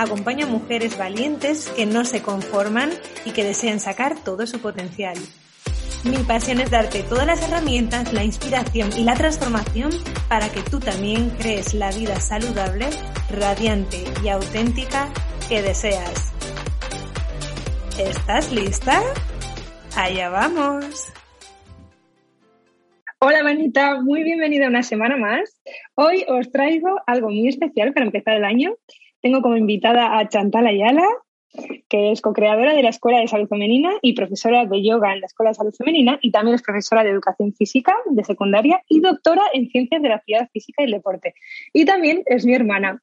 acompaño a mujeres valientes que no se conforman y que desean sacar todo su potencial. Mi pasión es darte todas las herramientas, la inspiración y la transformación para que tú también crees la vida saludable, radiante y auténtica que deseas. ¿Estás lista? Allá vamos. Hola Manita, muy bienvenida una semana más. Hoy os traigo algo muy especial para empezar el año tengo como invitada a Chantal Ayala, que es co-creadora de la Escuela de Salud Femenina y profesora de yoga en la Escuela de Salud Femenina y también es profesora de educación física de secundaria y doctora en ciencias de la actividad física y el deporte. Y también es mi hermana.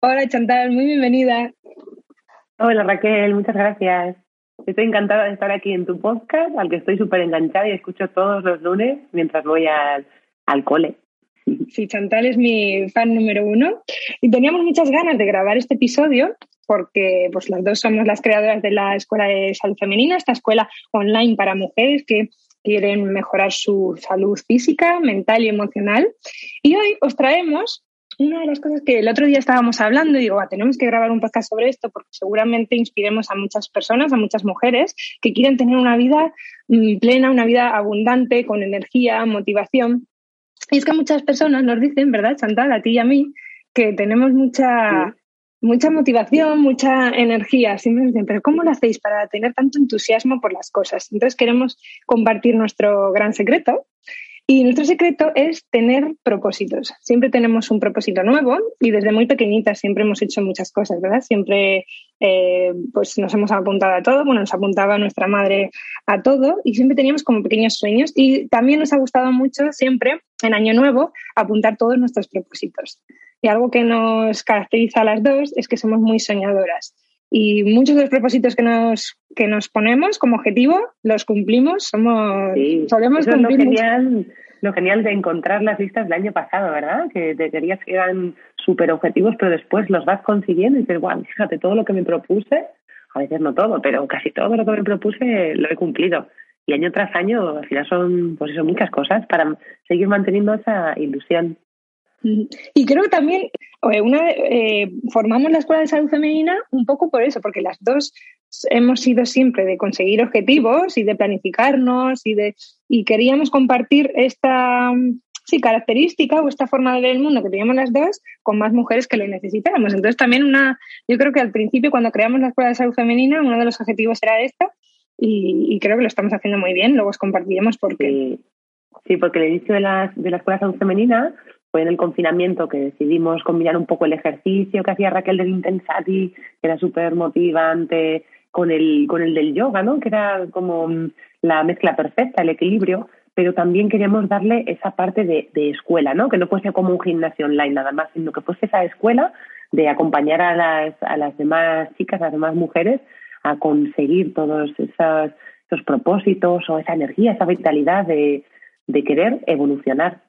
Hola Chantal, muy bienvenida. Hola Raquel, muchas gracias. Estoy encantada de estar aquí en tu podcast, al que estoy súper enganchada y escucho todos los lunes mientras voy al, al cole. Sí, Chantal es mi fan número uno y teníamos muchas ganas de grabar este episodio porque pues las dos somos las creadoras de la Escuela de Salud Femenina, esta escuela online para mujeres que quieren mejorar su salud física, mental y emocional. Y hoy os traemos una de las cosas que el otro día estábamos hablando y digo, tenemos que grabar un podcast sobre esto porque seguramente inspiremos a muchas personas, a muchas mujeres que quieren tener una vida mm, plena, una vida abundante, con energía, motivación. Y es que muchas personas nos dicen, ¿verdad, Chantal, a ti y a mí, que tenemos mucha, mucha motivación, mucha energía. Siempre nos dicen, pero ¿cómo lo hacéis para tener tanto entusiasmo por las cosas? Entonces queremos compartir nuestro gran secreto, y nuestro secreto es tener propósitos. Siempre tenemos un propósito nuevo y desde muy pequeñitas siempre hemos hecho muchas cosas, ¿verdad? Siempre eh, pues nos hemos apuntado a todo, bueno, nos apuntaba nuestra madre a todo y siempre teníamos como pequeños sueños y también nos ha gustado mucho siempre en Año Nuevo apuntar todos nuestros propósitos. Y algo que nos caracteriza a las dos es que somos muy soñadoras. Y muchos de los propósitos que nos, que nos ponemos como objetivo los cumplimos, somos, solemos cumplir. Lo genial, lo genial de encontrar las listas del año pasado, ¿verdad? Que te querías que eran súper objetivos, pero después los vas consiguiendo y dices, wow, fíjate, todo lo que me propuse, a veces no todo, pero casi todo lo que me propuse lo he cumplido. Y año tras año, al final son, pues eso, muchas cosas para seguir manteniendo esa ilusión. Y creo que también una, eh, formamos la Escuela de Salud Femenina un poco por eso, porque las dos hemos sido siempre de conseguir objetivos y de planificarnos y, de, y queríamos compartir esta sí, característica o esta forma de ver el mundo que teníamos las dos con más mujeres que lo necesitáramos. Entonces también una, yo creo que al principio cuando creamos la Escuela de Salud Femenina uno de los objetivos era esto y, creo que lo estamos haciendo muy bien, luego os compartiremos por qué. Sí, porque el inicio de la, de la Escuela de Salud Femenina fue en el confinamiento que decidimos combinar un poco el ejercicio que hacía Raquel del Intensati, que era súper motivante, con el, con el del yoga, ¿no? que era como mm, la mezcla perfecta, el equilibrio, pero también queríamos darle esa parte de, de escuela, ¿no? que no fuese como un gimnasio online nada más, sino que fuese esa escuela de acompañar a las, a las demás chicas, a las demás mujeres, a conseguir todos esos, esos propósitos o esa energía, esa vitalidad de, de querer evolucionar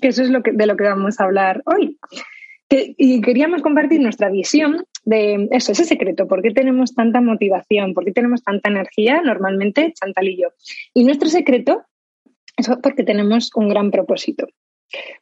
que eso es lo que, de lo que vamos a hablar hoy. y queríamos compartir nuestra visión de eso, ese secreto, por qué tenemos tanta motivación, por qué tenemos tanta energía normalmente, Chantal y yo. Y nuestro secreto es porque tenemos un gran propósito.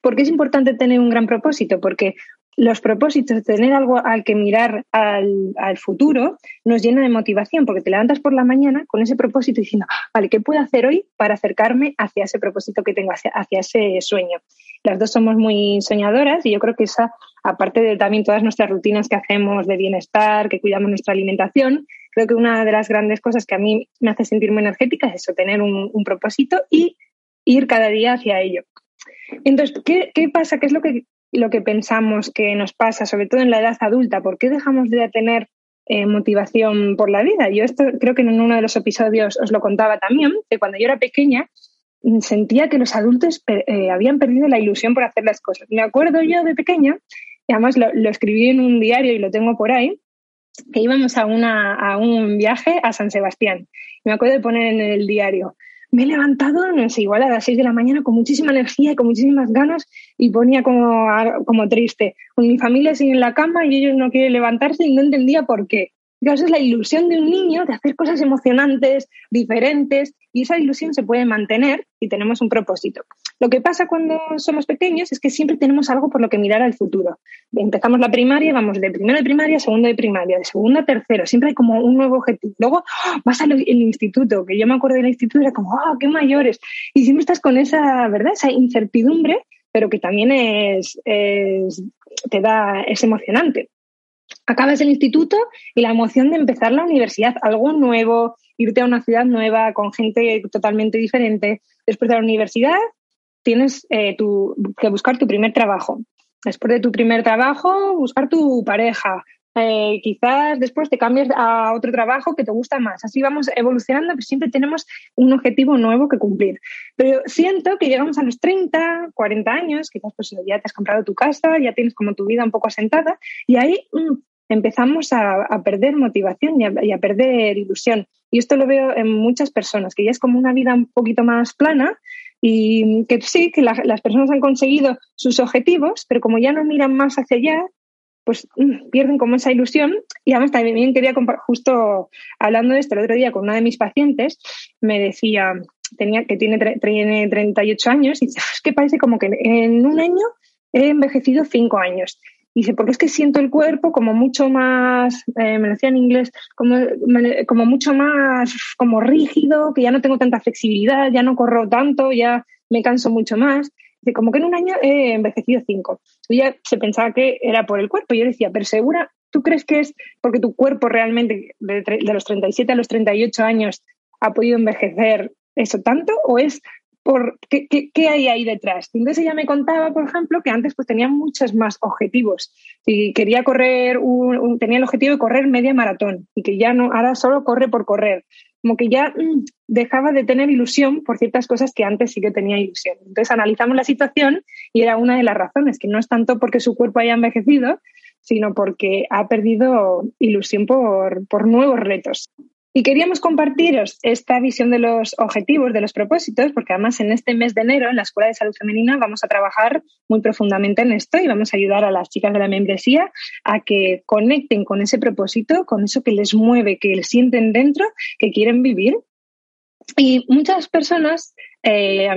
¿Por qué es importante tener un gran propósito? Porque los propósitos, tener algo al que mirar al, futuro, nos llena de motivación, porque te levantas por la mañana con ese propósito diciendo, ah, vale, ¿qué puedo hacer hoy para acercarme hacia ese propósito que tengo, hacia, ese sueño? Las dos somos muy soñadoras y yo creo que esa, aparte de también todas nuestras rutinas que hacemos de bienestar, que cuidamos nuestra alimentación, Creo que una de las grandes cosas que a mí me hace sentir muy energética es eso, tener un, propósito y ir cada día hacia ello. Entonces, ¿qué, pasa? ¿Qué es lo que, lo que pensamos que nos pasa, sobre todo en la edad adulta? ¿Por qué dejamos de tener eh, motivación por la vida? Yo esto creo que en uno de los episodios os lo contaba también, que cuando yo era pequeña sentía que los adultos eh, habían perdido la ilusión por hacer las cosas. Me acuerdo yo de pequeña, y además lo, escribí en un diario y lo tengo por ahí, que íbamos a, a un viaje a San Sebastián. Me acuerdo de poner en el diario, me he levantado, no sé, igual a las seis de la mañana con muchísima energía y con muchísimas ganas y ponía como, como triste. Mi familia sigue en la cama y ellos no quieren levantarse y no entendía por qué. Esa es la ilusión de un niño de hacer cosas emocionantes, diferentes, y esa ilusión se puede mantener si tenemos un propósito. Lo que pasa cuando somos pequeños es que siempre tenemos algo por lo que mirar al futuro. Empezamos la primaria, vamos de primero de primaria a segundo de primaria, de segundo a tercero, siempre hay como un nuevo objetivo. Luego ¡ah! vas al instituto, que yo me acuerdo del instituto, era como, ¡ah, qué mayores! Y siempre estás con esa, ¿verdad? Esa incertidumbre, pero que también es, es te da, es emocionante acabas el instituto y la emoción de empezar la universidad, algo nuevo, irte a una ciudad nueva con gente totalmente diferente. Después de la universidad tienes eh, que buscar tu primer trabajo. Después de tu primer trabajo, buscar tu pareja. Eh, quizás después te cambies a otro trabajo que te gusta más. Así vamos evolucionando, pero siempre tenemos un objetivo nuevo que cumplir. Pero siento que llegamos a los 30, 40 años, quizás pues ya te has comprado tu casa, ya tienes como tu vida un poco asentada, y ahí empezamos a, perder motivación y a, perder ilusión. Y esto lo veo en muchas personas, que ya es como una vida un poquito más plana y que sí, que las personas han conseguido sus objetivos, pero como ya no miran más hacia allá, pues mm, pierden como esa ilusión. Y además también quería, justo hablando de esto el otro día con una de mis pacientes, me decía tenía, que tiene, tiene 38 años y dice, es que parece como que en un año he envejecido cinco años. Dice, porque es que siento el cuerpo como mucho más, eh, me decía en inglés, como, como mucho más como rígido, que ya no tengo tanta flexibilidad, ya no corro tanto, ya me canso mucho más. Dice, como que en un año he envejecido cinco. Y ella se pensaba que era por el cuerpo. Y yo decía, pero segura, ¿tú crees que es porque tu cuerpo realmente de, de los 37 a los 38 años ha podido envejecer eso tanto? ¿O es por qué, qué, hay ahí detrás. Entonces ella me contaba, por ejemplo, que antes pues tenía muchos más objetivos y quería correr, un, tenía el objetivo de correr media maratón y que ya no, ahora solo corre por correr. Como que ya mm, dejaba de tener ilusión por ciertas cosas que antes sí que tenía ilusión. Entonces analizamos la situación y era una de las razones, que no es tanto porque su cuerpo haya envejecido, sino porque ha perdido ilusión por, por nuevos retos. Y queríamos compartiros esta visión de los objetivos, de los propósitos, porque además en este mes de enero en la Escuela de Salud Femenina vamos a trabajar muy profundamente en esto y vamos a ayudar a las chicas de la membresía a que conecten con ese propósito, con eso que les mueve, que les sienten dentro, que quieren vivir. Y muchas personas, eh,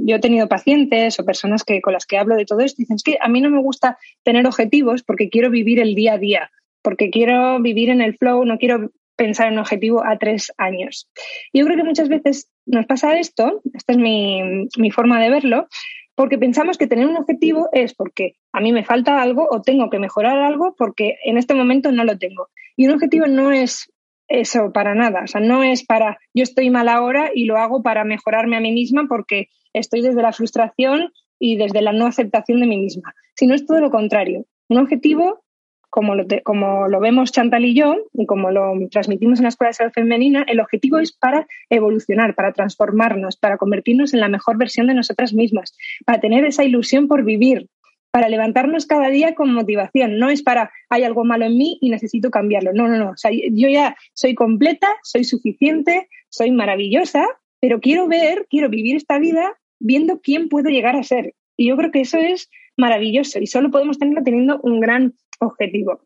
yo he tenido pacientes o personas que, con las que hablo de todo esto, dicen, es que a mí no me gusta tener objetivos porque quiero vivir el día a día porque quiero vivir en el flow, no quiero pensar en un objetivo a tres años. Yo creo que muchas veces nos pasa esto, esta es mi, mi forma de verlo, porque pensamos que tener un objetivo es porque a mí me falta algo o tengo que mejorar algo porque en este momento no lo tengo. Y un objetivo no es eso para nada, o sea, no es para yo estoy mal ahora y lo hago para mejorarme a mí misma porque estoy desde la frustración y desde la no aceptación de mí misma, sino es todo lo contrario. Un objetivo como lo, como lo vemos Chantal y yo, y como lo transmitimos en la Escuela de Salud Femenina, el objetivo es para evolucionar, para transformarnos, para convertirnos en la mejor versión de nosotras mismas, para tener esa ilusión por vivir, para levantarnos cada día con motivación. No es para, hay algo malo en mí y necesito cambiarlo. No, no, no. O sea, yo ya soy completa, soy suficiente, soy maravillosa, pero quiero ver, quiero vivir esta vida viendo quién puedo llegar a ser. Y yo creo que eso es maravilloso y solo podemos tenerlo teniendo un gran objetivo.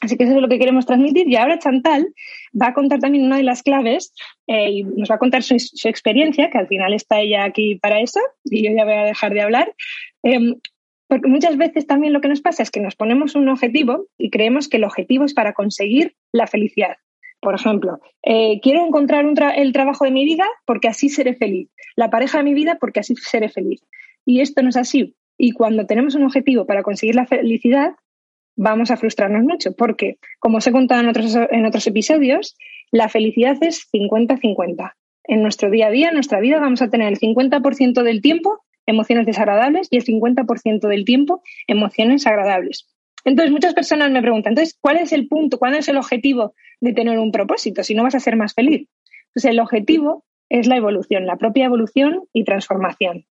Así que eso es lo que queremos transmitir. Y ahora Chantal va a contar también una de las claves eh, y nos va a contar su, experiencia, que al final está ella aquí para eso, y yo ya voy a dejar de hablar. Em, porque muchas veces también lo que nos pasa es que nos ponemos un objetivo y creemos que el objetivo es para conseguir la felicidad. Por ejemplo, eh, quiero encontrar el trabajo de mi vida porque así seré feliz, la pareja de mi vida porque así seré feliz. Y esto no es así. Y cuando tenemos un objetivo para conseguir la felicidad, vamos a frustrarnos mucho, porque, como os he contado en otros, en otros episodios, la felicidad es 50-50. En nuestro día a día, en nuestra vida, vamos a tener el 50% del tiempo emociones desagradables y el 50% del tiempo emociones agradables. Entonces, muchas personas me preguntan, entonces, ¿cuál es el punto, cuál es el objetivo de tener un propósito si no vas a ser más feliz? Pues el objetivo es la evolución, la propia evolución y transformación.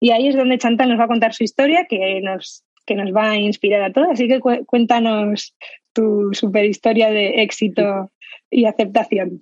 Y ahí es donde Chantal nos va a contar su historia, que nos, que nos va a inspirar a todos. Así que cuéntanos tu super historia de éxito y aceptación.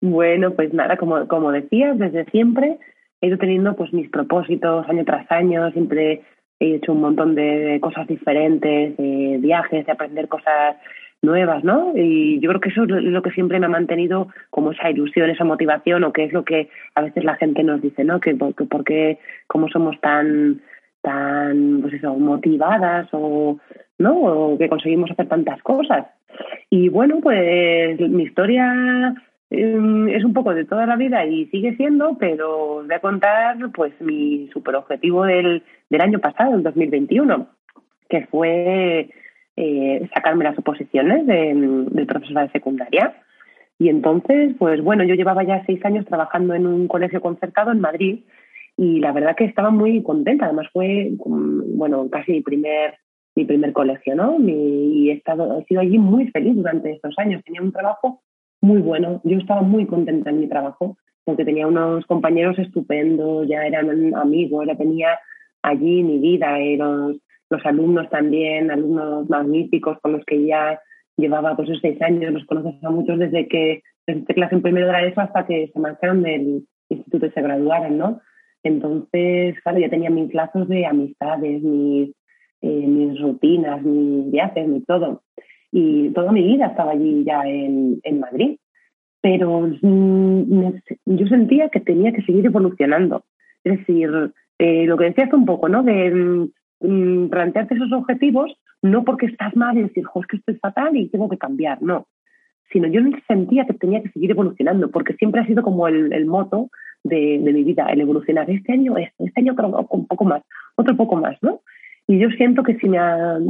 Bueno, pues nada, como, como decías, desde siempre he ido teniendo pues mis propósitos año tras año, siempre he hecho un montón de cosas diferentes, de viajes, de aprender cosas nuevas, ¿no? Y yo creo que eso es lo que siempre me ha mantenido como esa ilusión, esa motivación, o que es lo que a veces la gente nos dice, ¿no? Que, por qué, cómo somos tan tan pues eso, motivadas o no o que conseguimos hacer tantas cosas y bueno pues mi historia Em, es un poco de toda la vida y sigue siendo, pero voy a contar pues mi super objetivo del, del año pasado, el 2021, que fue eh, sacarme las oposiciones del profesor de secundaria. Y entonces, pues bueno, yo llevaba ya seis años trabajando en un colegio concertado en Madrid y la verdad que estaba muy contenta. Además fue, mm, bueno, casi mi primer mi primer colegio, ¿no? y he estado he sido allí muy feliz durante estos años. Tenía un trabajo muy bueno. Yo estaba muy contenta en mi trabajo porque tenía unos compañeros estupendos, ya eran amigos, ya tenía allí mi vida, y los, los alumnos también, alumnos magníficos con los que ya llevaba pues seis años, los conoces a muchos desde que desde clase en primero de ESO hasta que se marcharon del instituto y se graduaron, ¿no? Entonces, claro, ya tenía mis lazos de amistades, mis, eh, mis rutinas, mis viajes, mi todo y toda mi vida estaba allí ya en, en Madrid. Pero mm, yo sentía que tenía que seguir evolucionando. Es decir, eh, lo que decías un poco, ¿no? De mm, mm, plantearte esos objetivos, no porque estás mal y decir, jo, es que estoy fatal y tengo que cambiar, no. Sino yo sentía que tenía que seguir evolucionando, porque siempre ha sido como el, el moto de, de, mi vida, el evolucionar. Este año esto, este año creo un poco más, otro poco más, ¿no? Y yo siento que si me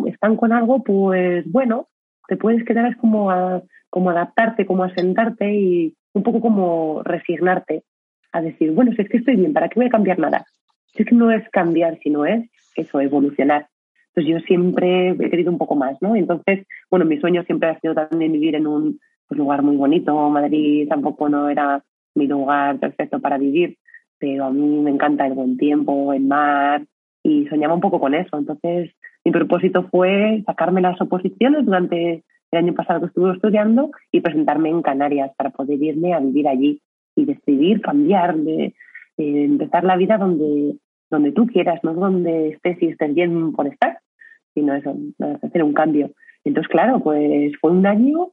estanco en algo, pues bueno, te puedes quedar es como, a, como adaptarte, como asentarte y un poco como resignarte a decir, bueno, si es que estoy bien, ¿para qué voy a cambiar nada? Si es que no es cambiar, sino es eso, evolucionar. Entonces yo siempre he querido un poco más, ¿no? Entonces, bueno, mi sueño siempre ha sido también vivir en un pues, lugar muy bonito. Madrid tampoco no era mi lugar perfecto para vivir, pero a mí me encanta el buen tiempo, el mar, y soñaba un poco con eso. Entonces, mi propósito fue sacarme las oposiciones durante el año pasado que estuve estudiando y presentarme en Canarias para poder irme a vivir allí y decidir cambiar, de, empezar la vida donde, donde tú quieras, no donde estés y estés bien por estar, sino eso, hacer un cambio. Entonces, claro, pues fue un año,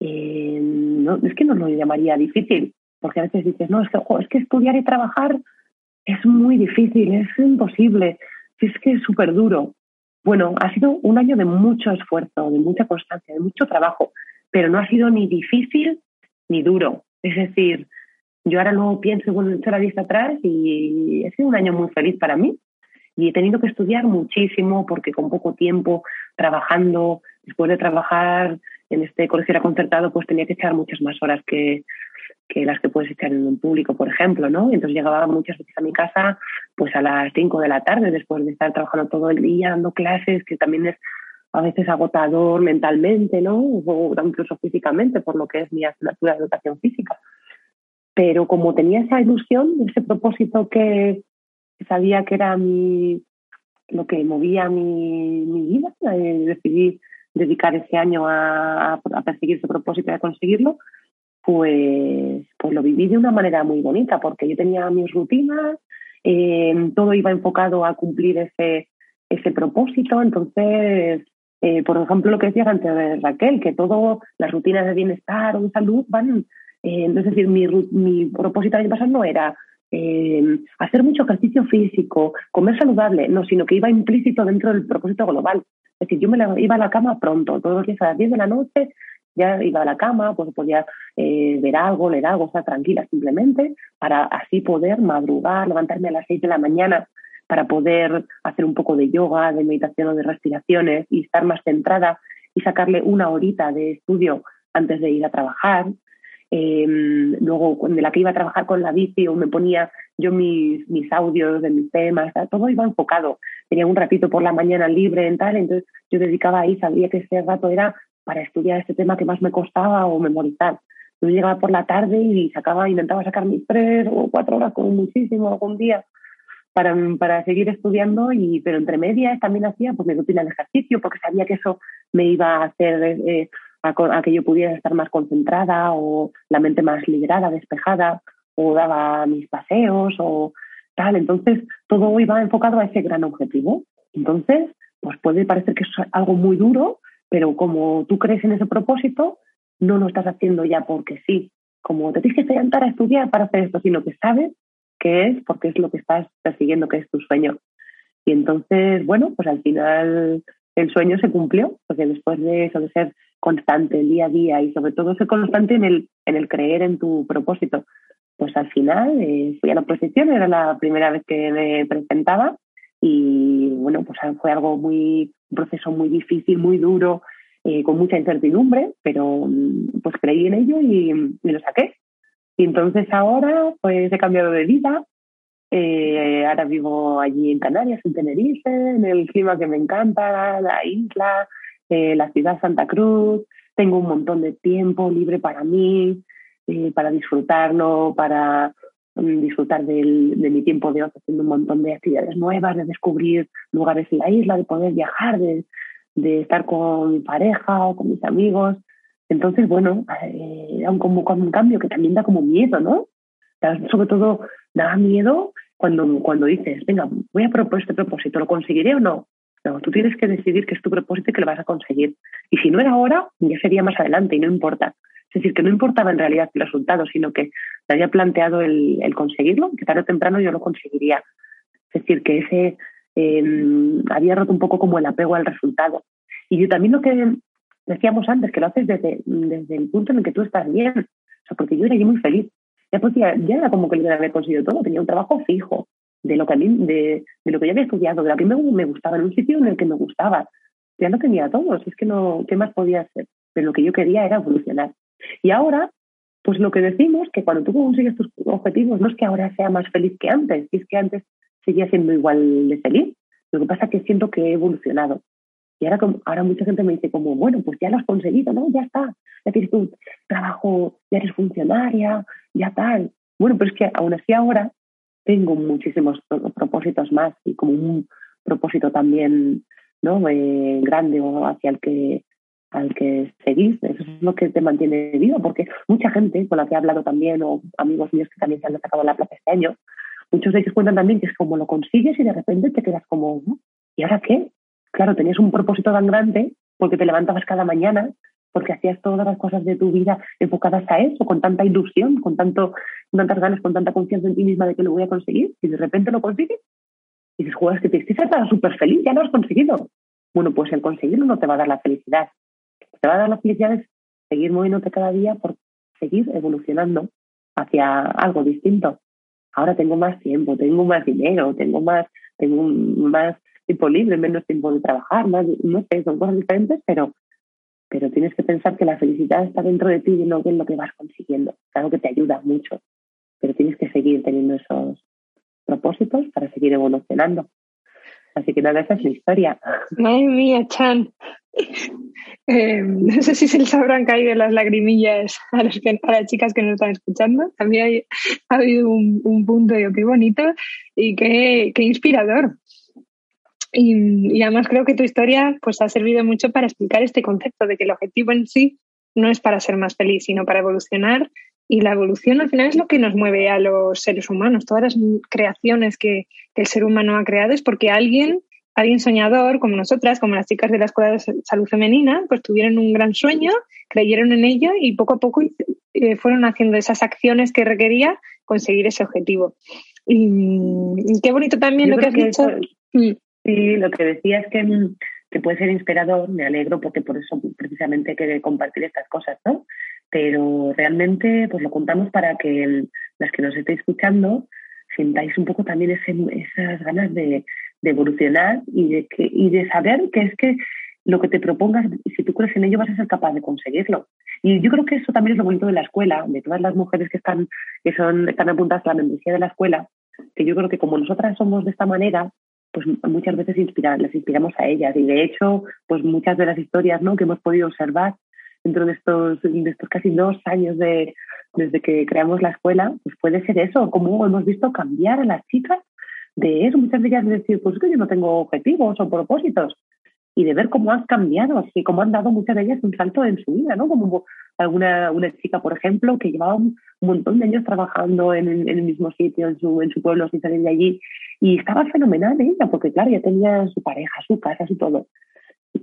eh, no, es que no lo llamaría difícil, porque a veces dices, no, es que, es que estudiar y trabajar es muy difícil, es imposible, es que es súper duro. Bueno, ha sido un año de mucho esfuerzo, de mucha constancia, de mucho trabajo, pero no ha sido ni difícil ni duro. Es decir, yo ahora no pienso, bueno, he la vista atrás y ha sido un año muy feliz para mí. Y he tenido que estudiar muchísimo porque con poco tiempo trabajando, después de trabajar en este colegio era concertado, pues tenía que echar muchas más horas que, que las que puedes echar en un público, por ejemplo, ¿no? entonces llegaba muchas veces a mi casa pues a las 5 de la tarde después de estar trabajando todo el día dando clases, que también es a veces agotador mentalmente, ¿no? O incluso físicamente, por lo que es mi asignatura de educación física. Pero como tenía esa ilusión, ese propósito que sabía que era mi, lo que movía mi, mi vida, eh, decidí dedicar ese año a, a perseguir ese propósito y a conseguirlo, pues, pues lo viví de una manera muy bonita, porque yo tenía mis rutinas, eh, todo iba enfocado a cumplir ese, ese propósito, entonces, eh, por ejemplo, lo que decía antes de Raquel, que todas las rutinas de bienestar o de salud van, eh, es decir, mi, mi propósito el año pasado no era hacer mucho ejercicio físico, comer saludable, no, sino que iba implícito dentro del propósito global. Es decir, yo me iba a la cama pronto, todos los días a las 10 de la noche, ya iba a la cama, pues podía eh, ver algo, leer algo, estar tranquila simplemente, para así poder madrugar, levantarme a las seis de la mañana para poder hacer un poco de yoga, de meditación o de respiraciones y estar más centrada y sacarle una horita de estudio antes de ir a trabajar. Em, luego, de la que iba a trabajar con la bici o me ponía yo mis, mis audios de mis temas, todo iba enfocado. Tenía un ratito por la mañana libre en tal, entonces yo dedicaba ahí, sabía que ese rato era para estudiar este tema que más me costaba o memorizar. Yo llegaba por la tarde y sacaba, intentaba sacar mis tres o cuatro horas como muchísimo algún día para, para seguir estudiando, y, pero entre medias también hacía pues, mi rutina de ejercicio porque sabía que eso me iba a hacer eh, a, que yo pudiera estar más concentrada o la mente más liberada, despejada, o daba mis paseos o tal. Entonces, todo iba enfocado a ese gran objetivo. Entonces, pues puede parecer que es algo muy duro, pero como tú crees en ese propósito, no lo estás haciendo ya porque sí. Como te tienes que sentar a estudiar para hacer esto, sino que sabes que es porque es lo que estás persiguiendo, que es tu sueño. Y entonces, bueno, pues al final el sueño se cumplió, porque después de eso, de ser constante día a día y sobre todo ser constante en el, en el creer en tu propósito, pues al final eh, fui a la oposición, era la primera vez que me presentaba y bueno, pues fue algo muy, un proceso muy difícil, muy duro, eh, con mucha incertidumbre, pero mm, pues creí en ello y, y, lo saqué. Y entonces ahora pues he cambiado de vida, eh, ahora vivo allí en Canarias, en Tenerife, en el clima que me encanta, la isla, eh, la ciudad Santa Cruz. Tengo un montón de tiempo libre para mí, eh, para disfrutarlo, para disfrutar del, de mi tiempo de ocio haciendo un montón de actividades nuevas, de descubrir lugares en la isla, de poder viajar, de, de estar con mi pareja o con mis amigos. Entonces, bueno, eh, era un, como, un cambio que también da como miedo, ¿no? sobre todo da miedo cuando, cuando dices, venga, voy a proponer este propósito, ¿lo conseguiré o no? No, tú tienes que decidir que es tu propósito y que lo vas a conseguir. Y si no era ahora, ya sería más adelante y no importa. Es decir, que no importaba en realidad el resultado, sino que me había planteado el, el conseguirlo, que tarde o temprano yo lo conseguiría. Es decir, que ese eh, había roto un poco como el apego al resultado. Y yo también lo que decíamos antes, que lo haces desde, desde el punto en el que tú estás bien. O sea, porque yo era muy feliz ya, pues ya, era como que lo había conseguido todo, tenía un trabajo fijo de lo que a mí, de, de lo que ya había estudiado, de lo que me, gustaba, en un sitio en el que me gustaba. Ya no tenía todo, es que no, ¿qué más podía hacer? Pero lo que yo quería era evolucionar. Y ahora, pues lo que decimos, que cuando tú consigues tus objetivos, no es que ahora sea más feliz que antes, es que antes seguía siendo igual de feliz. Lo que pasa es que siento que he evolucionado. Y ahora, ahora mucha gente me dice como, bueno, pues ya lo has conseguido, ¿no? Ya está, ya tienes tu trabajo, ya eres funcionaria, ya tal. Bueno, pero es que aún así ahora tengo muchísimos propósitos más y como un propósito también ¿no? Eh, grande o hacia el que al que seguís, eso es lo que te mantiene vivo, porque mucha gente con la que he hablado también, o amigos míos que también se han sacado la plaza este año, muchos de ellos cuentan también que es como lo consigues y de repente te quedas como, ¿y ahora qué? Claro, tenías un propósito tan grande porque te levantabas cada mañana porque hacías todas las cosas de tu vida enfocadas a eso, con tanta ilusión, con, tanto, tantas ganas, con tanta confianza en ti misma de que lo voy a conseguir, y de repente lo consigues, y dices, juegas que te estás súper feliz, ya lo has conseguido. Bueno, pues el conseguirlo no te va a dar la felicidad. Te va a dar la felicidad es seguir moviéndote cada día por seguir evolucionando hacia algo distinto. Ahora tengo más tiempo, tengo más dinero, tengo más, tengo más tiempo libre, menos tiempo de trabajar, más, no sé, son cosas diferentes, pero pero tienes que pensar que la felicidad está dentro de ti y no en lo que vas consiguiendo. Claro que te ayuda mucho, pero tienes que seguir teniendo esos propósitos para seguir evolucionando. Así que nada, esa es la historia. Madre mía, Chan. Eh, no sé si se les habrán caído las lagrimillas a, las chicas que nos están escuchando. También ha habido un, un punto, yo, qué bonito y qué, inspirador. Y, además creo que tu historia pues, ha servido mucho para explicar este concepto de que el objetivo en sí no es para ser más feliz, sino para evolucionar. Y la evolución al final es lo que nos mueve a los seres humanos. Todas las creaciones que, el ser humano ha creado es porque alguien, alguien soñador, como nosotras, como las chicas de la Escuela de Salud Femenina, pues tuvieron un gran sueño, creyeron en ello y poco a poco eh, fueron haciendo esas acciones que requería conseguir ese objetivo. Y, qué bonito también lo que has dicho. Mm. Sí, lo que decía es que, mm, que puede ser inspirador, me alegro porque por eso precisamente quiero compartir estas cosas, ¿no? Pero realmente pues lo contamos para que las que nos estéis escuchando sintáis un poco también esas ganas de, evolucionar y de, que, y de saber que es que lo que te propongas, si tú crees en ello, vas a ser capaz de conseguirlo. Y yo creo que eso también es lo bonito de la escuela, de todas las mujeres que están, que son, están apuntadas a la membresía de la escuela, que yo creo que como nosotras somos de esta manera, pues muchas veces les inspiramos a ellas. Y de hecho, pues muchas de las historias ¿no? que hemos podido observar dentro de estos, de estos casi dos años de, desde que creamos la escuela, pues puede ser eso, como hemos visto cambiar a las chicas de eso. Muchas de ellas decir, pues que yo no tengo objetivos o propósitos. Y de ver cómo han cambiado, así como han dado muchas de ellas un salto en su vida, ¿no? Como alguna una chica, por ejemplo, que llevaba un, montón de años trabajando en, el mismo sitio, en su, en su pueblo, sin salir de allí, y estaba fenomenal ella, porque claro, ya tenía su pareja, su casa, su todo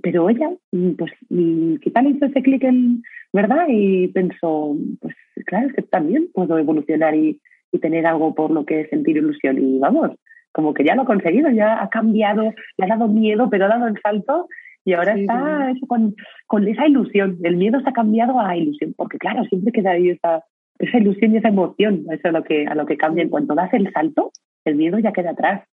pero ella, mm, pues mm, quizá le hizo ese clic en, ¿verdad? Y pensó, pues claro, es que también puedo evolucionar y, tener algo por lo que sentir ilusión. Y vamos, como que ya lo ha conseguido, ya ha cambiado, le ha dado miedo, pero ha dado el salto y ahora está con, con, esa ilusión. El miedo se ha cambiado a ilusión, porque claro, siempre queda ahí esa, esa ilusión y esa emoción, eso es lo que, a lo que cambia. En cuanto das el salto, el miedo ya queda atrás.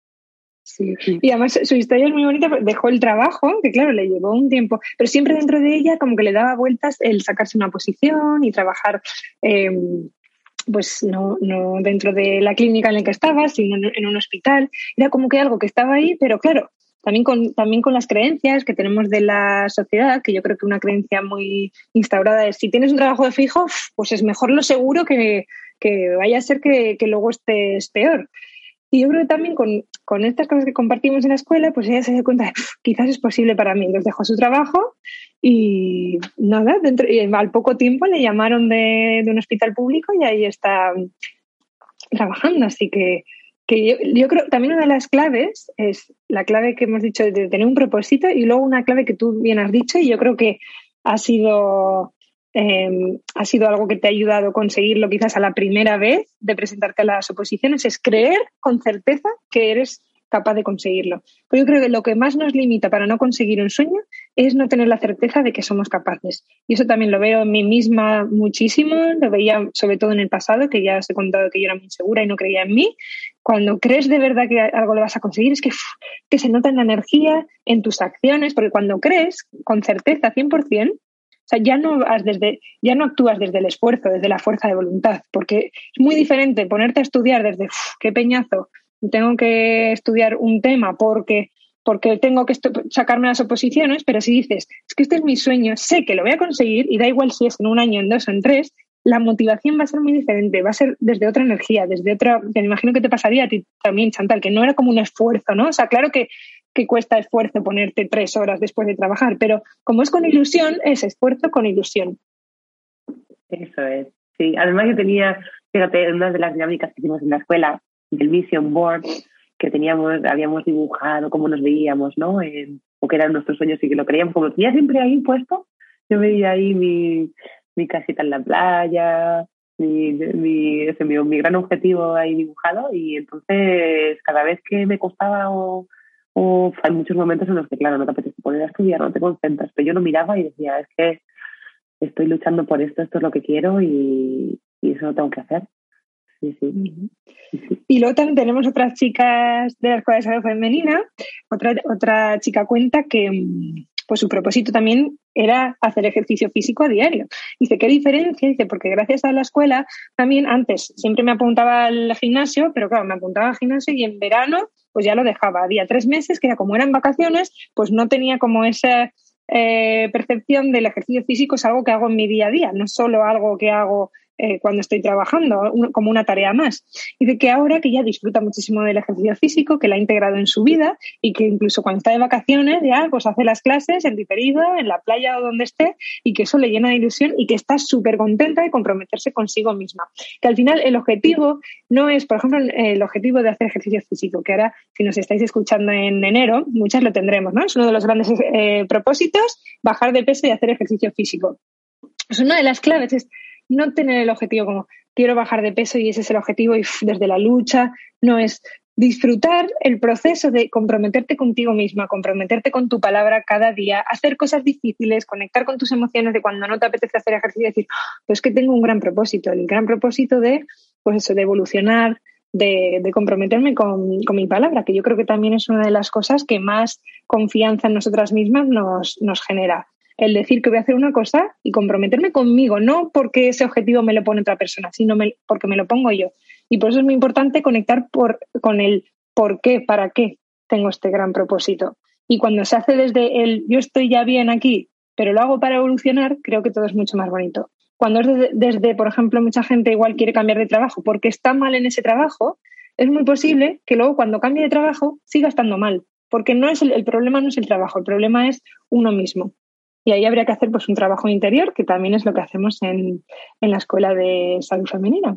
Sí. Y además su historia es muy bonita, dejó el trabajo, que claro, le llevó un tiempo, pero siempre dentro de ella como que le daba vueltas el sacarse una posición y trabajar, em, pues no, no dentro de la clínica en la que estaba, sino en un hospital. Era como que algo que estaba ahí, pero claro, también con, también con las creencias que tenemos de la sociedad, que yo creo que una creencia muy instaurada es si tienes un trabajo de fijo, pues es mejor lo seguro que, que vaya a ser que, que luego estés peor. Y yo creo que también con, con, estas cosas que compartimos en la escuela, pues ella se dio cuenta de, quizás es posible para mí. Entonces dejó su trabajo y nada, dentro, y al poco tiempo le llamaron de, de un hospital público y ahí está trabajando. Así que, que yo, yo, creo también una de las claves es la clave que hemos dicho de tener un propósito y luego una clave que tú bien has dicho y yo creo que ha sido Em, ha sido algo que te ha ayudado a conseguirlo quizás a la primera vez de presentarte a las oposiciones, es creer con certeza que eres capaz de conseguirlo. Pero yo creo que lo que más nos limita para no conseguir un sueño es no tener la certeza de que somos capaces. Y eso también lo veo en mí misma muchísimo, lo veía sobre todo en el pasado, que ya os he contado que yo era muy insegura y no creía en mí. Cuando crees de verdad que algo lo vas a conseguir, es que, que se nota en la energía, en tus acciones, porque cuando crees con certeza 100%, sea, ya no, desde, ya no actúas desde el esfuerzo, desde la fuerza de voluntad, porque es muy diferente ponerte a estudiar desde, qué peñazo, tengo que estudiar un tema porque, porque tengo que sacarme las oposiciones, pero si dices, es que este es mi sueño, sé que lo voy a conseguir y da igual si es en un año, en dos o en tres, la motivación va a ser muy diferente, va a ser desde otra energía, desde otra, me imagino que te pasaría a ti también, Chantal, que no era como un esfuerzo, ¿no? O sea, claro que que cuesta esfuerzo ponerte tres horas después de trabajar, pero como es con ilusión, es esfuerzo con ilusión. Eso es, sí. Además yo tenía, fíjate, una de las dinámicas que hicimos en la escuela, del Mission Board, que teníamos, habíamos dibujado cómo nos veíamos, ¿no? o que eran nuestros sueños y que lo creíamos, como tenía siempre ahí puesto, yo veía ahí mi, mi casita en la playa, mi, mi, ese, mi, mi, gran objetivo ahí dibujado y entonces cada vez que me costaba o hay muchos momentos en los que, claro, no te apetece poner a estudiar, no te concentras, pero yo lo miraba y decía, es que estoy luchando por esto, esto es lo que quiero y, eso lo tengo que hacer. Sí, sí. Y luego también tenemos otras chicas de la Escuela de Salud Femenina. Otra, otra chica cuenta que pues su propósito también era hacer ejercicio físico a diario. Dice, ¿qué diferencia? Dice, porque gracias a la escuela también antes siempre me apuntaba al gimnasio, pero claro, me apuntaba al gimnasio y en verano pues ya lo dejaba. Había tres meses que era como eran vacaciones, pues no tenía como esa eh, percepción del ejercicio físico es algo que hago en mi día a día, no solo algo que hago eh, cuando estoy trabajando, como una tarea más. Y de que ahora que ya disfruta muchísimo del ejercicio físico, que la ha integrado en su vida y que incluso cuando está de vacaciones ya pues hace las clases en diferido, en la playa o donde esté y que eso le llena de ilusión y que está súper contenta de comprometerse consigo misma. Que al final el objetivo no es, por ejemplo, el objetivo de hacer ejercicio físico, que ahora si nos estáis escuchando en enero, muchas lo tendremos, ¿no? Es uno de los grandes eh, propósitos, bajar de peso y hacer ejercicio físico. Es una de las claves, es no tener el objetivo como quiero bajar de peso y ese es el objetivo y desde la lucha, no es disfrutar el proceso de comprometerte contigo misma, comprometerte con tu palabra cada día, hacer cosas difíciles, conectar con tus emociones de cuando no te apetece hacer ejercicio y decir, pues que tengo un gran propósito, el gran propósito de, pues eso, de evolucionar, de, comprometerme con, con, mi palabra, que yo creo que también es una de las cosas que más confianza en nosotras mismas nos, nos genera. El decir que voy a hacer una cosa y comprometerme conmigo, no porque ese objetivo me lo pone otra persona, sino porque me lo pongo yo. Y por eso es muy importante conectar por, con el por qué, para qué tengo este gran propósito. Y cuando se hace desde el yo estoy ya bien aquí, pero lo hago para evolucionar, creo que todo es mucho más bonito. Cuando es desde, por ejemplo, mucha gente igual quiere cambiar de trabajo porque está mal en ese trabajo, es muy posible que luego cuando cambie de trabajo siga estando mal, porque no es el, problema no es el trabajo, el problema es uno mismo. Y ahí habría que hacer pues un trabajo interior, que también es lo que hacemos en, en la Escuela de Salud Femenina.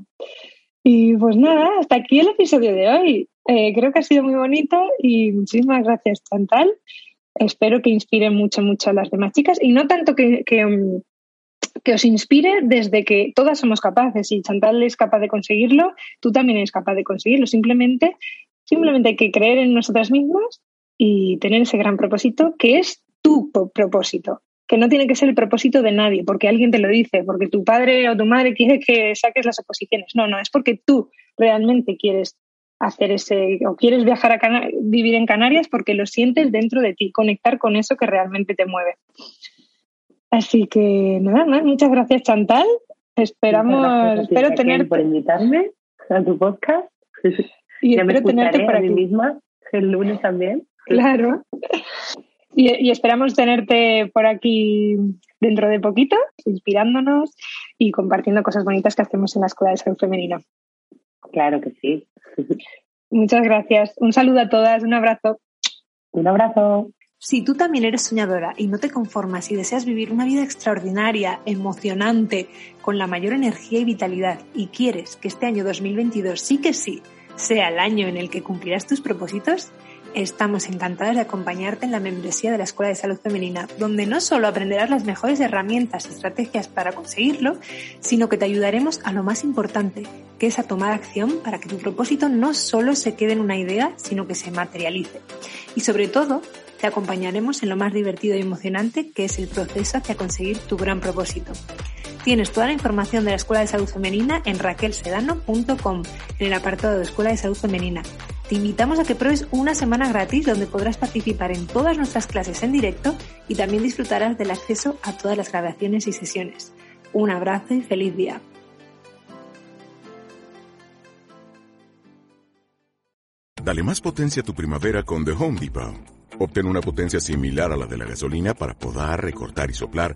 Y pues nada, hasta aquí el episodio de hoy. Eh, creo que ha sido muy bonito y muchísimas gracias, Chantal. Espero que inspire mucho, mucho a las demás chicas y no tanto que, que, mm, que os inspire desde que todas somos capaces y Chantal es capaz de conseguirlo, tú también eres capaz de conseguirlo. Simplemente, simplemente hay que creer en nosotras mismas y tener ese gran propósito que es tu propósito, que no tiene que ser el propósito de nadie, porque alguien te lo dice, porque tu padre o tu madre quiere que saques las oposiciones. No, no, es porque tú realmente quieres hacer ese, o quieres viajar a vivir en Canarias porque lo sientes dentro de ti, conectar con eso que realmente te mueve. Así que nada más, muchas gracias Chantal. Esperamos, espero tener por invitarme a tu podcast. Y espero tenerte por aquí. misma el lunes también. Claro. Y, esperamos tenerte por aquí dentro de poquito, inspirándonos y compartiendo cosas bonitas que hacemos en la Escuela de Salud Femenina. Claro que sí. Muchas gracias. Un saludo a todas, un abrazo. Un abrazo. Si tú también eres soñadora y no te conformas y deseas vivir una vida extraordinaria, emocionante, con la mayor energía y vitalidad y quieres que este año 2022 sí que sí sea el año en el que cumplirás tus propósitos, estamos encantados de acompañarte en la membresía de la Escuela de Salud Femenina, donde no solo aprenderás las mejores herramientas y estrategias para conseguirlo, sino que te ayudaremos a lo más importante, que es a tomar acción para que tu propósito no solo se quede en una idea, sino que se materialice. Y sobre todo, te acompañaremos en lo más divertido y emocionante que es el proceso hacia conseguir tu gran propósito. Tienes toda la información de la Escuela de Salud Femenina en raquelsedano.com, en el apartado de Escuela de Salud Femenina. Invitamos a que pruebes una semana gratis donde podrás participar en todas nuestras clases en directo y también disfrutarás del acceso a todas las grabaciones y sesiones. Un abrazo y feliz día. Dale más potencia a tu primavera con The Home Depot. Obtén una potencia similar a la de la gasolina para podar, recortar y soplar